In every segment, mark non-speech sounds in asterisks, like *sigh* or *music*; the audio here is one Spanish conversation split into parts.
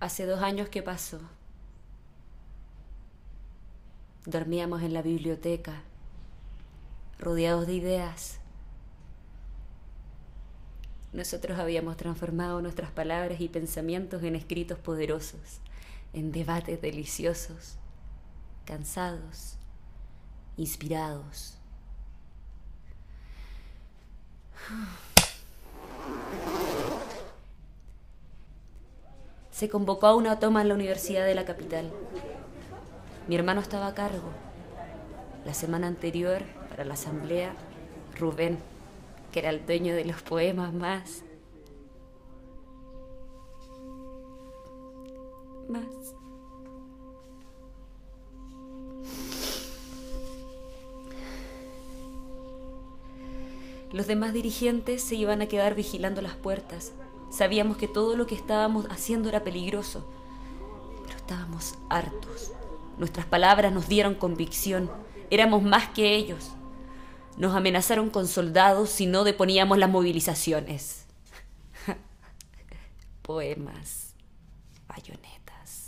Hace dos años que pasó. Dormíamos en la biblioteca, rodeados de ideas. Nosotros habíamos transformado nuestras palabras y pensamientos en escritos poderosos, en debates deliciosos, cansados, inspirados. Se convocó a una toma en la Universidad de la capital. Mi hermano estaba a cargo. La semana anterior, para la asamblea, Rubén, que era el dueño de los poemas más... Más... Los demás dirigentes se iban a quedar vigilando las puertas. Sabíamos que todo lo que estábamos haciendo era peligroso, pero estábamos hartos. Nuestras palabras nos dieron convicción. Éramos más que ellos. Nos amenazaron con soldados si no deponíamos las movilizaciones. *laughs* Poemas, bayonetas.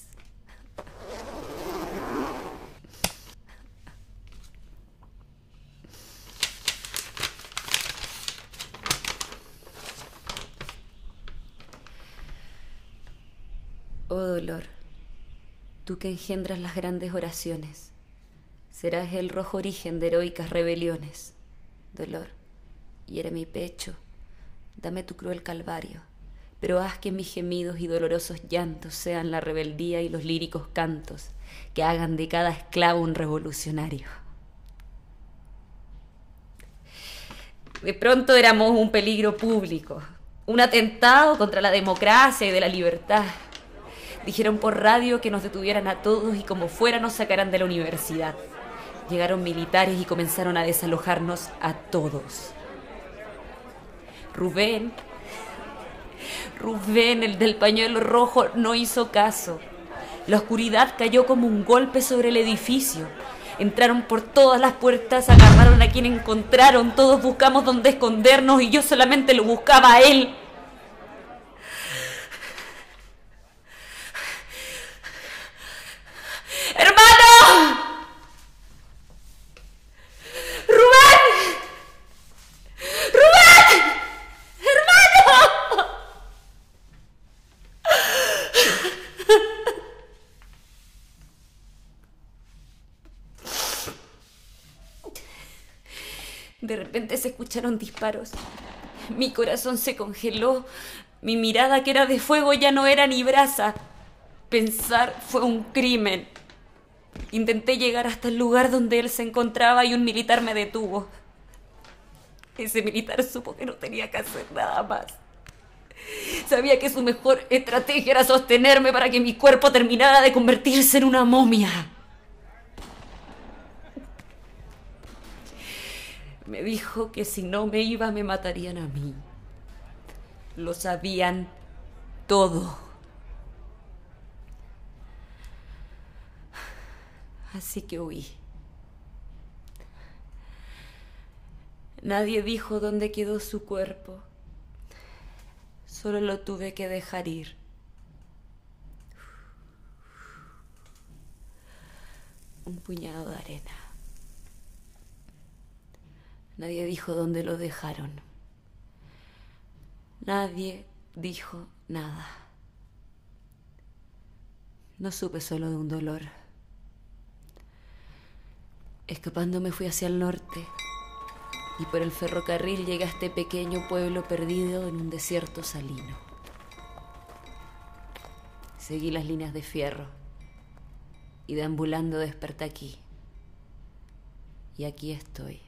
Dolor, tú que engendras las grandes oraciones, serás el rojo origen de heroicas rebeliones. Dolor, hiere mi pecho, dame tu cruel calvario, pero haz que mis gemidos y dolorosos llantos sean la rebeldía y los líricos cantos que hagan de cada esclavo un revolucionario. De pronto éramos un peligro público, un atentado contra la democracia y de la libertad. Dijeron por radio que nos detuvieran a todos y como fuera nos sacaran de la universidad. Llegaron militares y comenzaron a desalojarnos a todos. Rubén, Rubén, el del pañuelo rojo, no hizo caso. La oscuridad cayó como un golpe sobre el edificio. Entraron por todas las puertas, agarraron a quien encontraron, todos buscamos dónde escondernos y yo solamente lo buscaba a él. ¡Hermano! ¡Rubén! ¡Rubén! ¡Hermano! De repente se escucharon disparos. Mi corazón se congeló. Mi mirada, que era de fuego, ya no era ni brasa. Pensar fue un crimen. Intenté llegar hasta el lugar donde él se encontraba y un militar me detuvo. Ese militar supo que no tenía que hacer nada más. Sabía que su mejor estrategia era sostenerme para que mi cuerpo terminara de convertirse en una momia. Me dijo que si no me iba me matarían a mí. Lo sabían todo. Así que huí. Nadie dijo dónde quedó su cuerpo. Solo lo tuve que dejar ir. Un puñado de arena. Nadie dijo dónde lo dejaron. Nadie dijo nada. No supe solo de un dolor. Escapando me fui hacia el norte y por el ferrocarril llegué a este pequeño pueblo perdido en un desierto salino. Seguí las líneas de fierro y deambulando desperté aquí. Y aquí estoy.